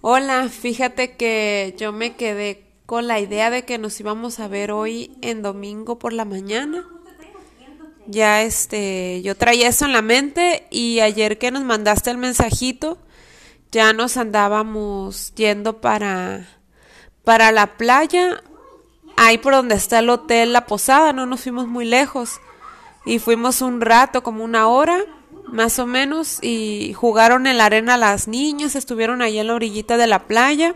Hola, fíjate que yo me quedé con la idea de que nos íbamos a ver hoy en domingo por la mañana. Ya este, yo traía eso en la mente y ayer que nos mandaste el mensajito, ya nos andábamos yendo para para la playa, ahí por donde está el hotel La Posada, no nos fuimos muy lejos y fuimos un rato, como una hora más o menos, y jugaron en la arena las niñas, estuvieron ahí en la orillita de la playa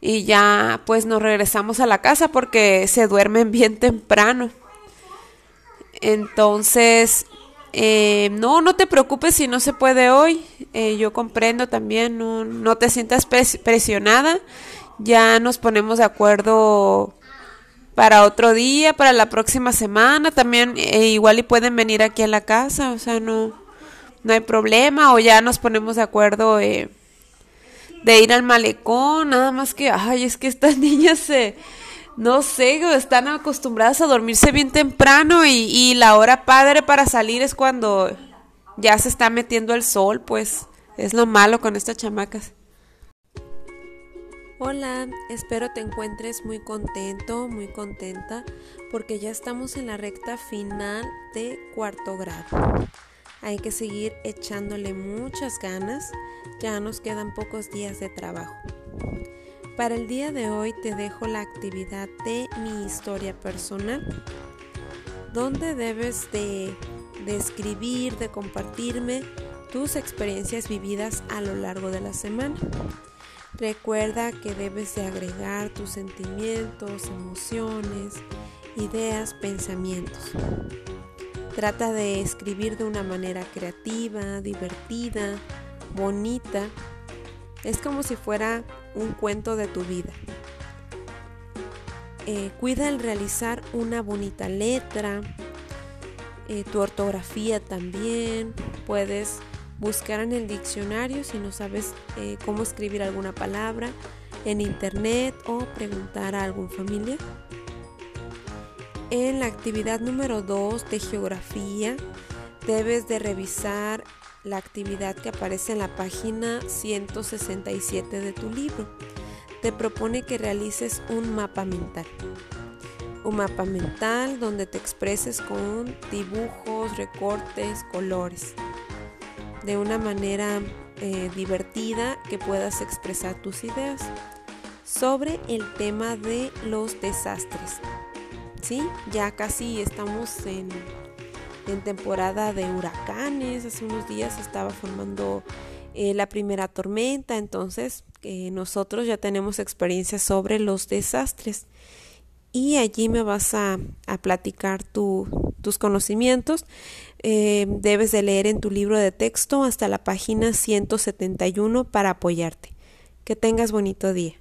y ya pues nos regresamos a la casa porque se duermen bien temprano. Entonces, eh, no, no te preocupes si no se puede hoy, eh, yo comprendo también, no, no te sientas presionada, ya nos ponemos de acuerdo para otro día, para la próxima semana, también eh, igual y pueden venir aquí a la casa, o sea, no, no hay problema, o ya nos ponemos de acuerdo eh, de ir al malecón, nada más que, ay, es que estas niñas se, no sé, están acostumbradas a dormirse bien temprano y, y la hora padre para salir es cuando ya se está metiendo el sol, pues es lo malo con estas chamacas. Hola, espero te encuentres muy contento, muy contenta, porque ya estamos en la recta final de cuarto grado. Hay que seguir echándole muchas ganas, ya nos quedan pocos días de trabajo. Para el día de hoy te dejo la actividad de mi historia personal, donde debes de, de de compartirme tus experiencias vividas a lo largo de la semana. Recuerda que debes de agregar tus sentimientos, emociones, ideas, pensamientos. Trata de escribir de una manera creativa, divertida, bonita. Es como si fuera un cuento de tu vida. Eh, cuida el realizar una bonita letra, eh, tu ortografía también. Puedes buscar en el diccionario si no sabes eh, cómo escribir alguna palabra en internet o preguntar a algún familiar. En la actividad número 2 de geografía debes de revisar la actividad que aparece en la página 167 de tu libro. Te propone que realices un mapa mental. Un mapa mental donde te expreses con dibujos, recortes, colores de una manera eh, divertida que puedas expresar tus ideas sobre el tema de los desastres. ¿Sí? Ya casi estamos en, temporada de huracanes. Hace unos días estaba formando eh, la primera tormenta, entonces eh, nosotros ya tenemos experiencia sobre los desastres y allí me vas a, platicar tus conocimientos. Eh, debes de leer en tu libro de texto hasta la página 171 para apoyarte. Que tengas bonito día.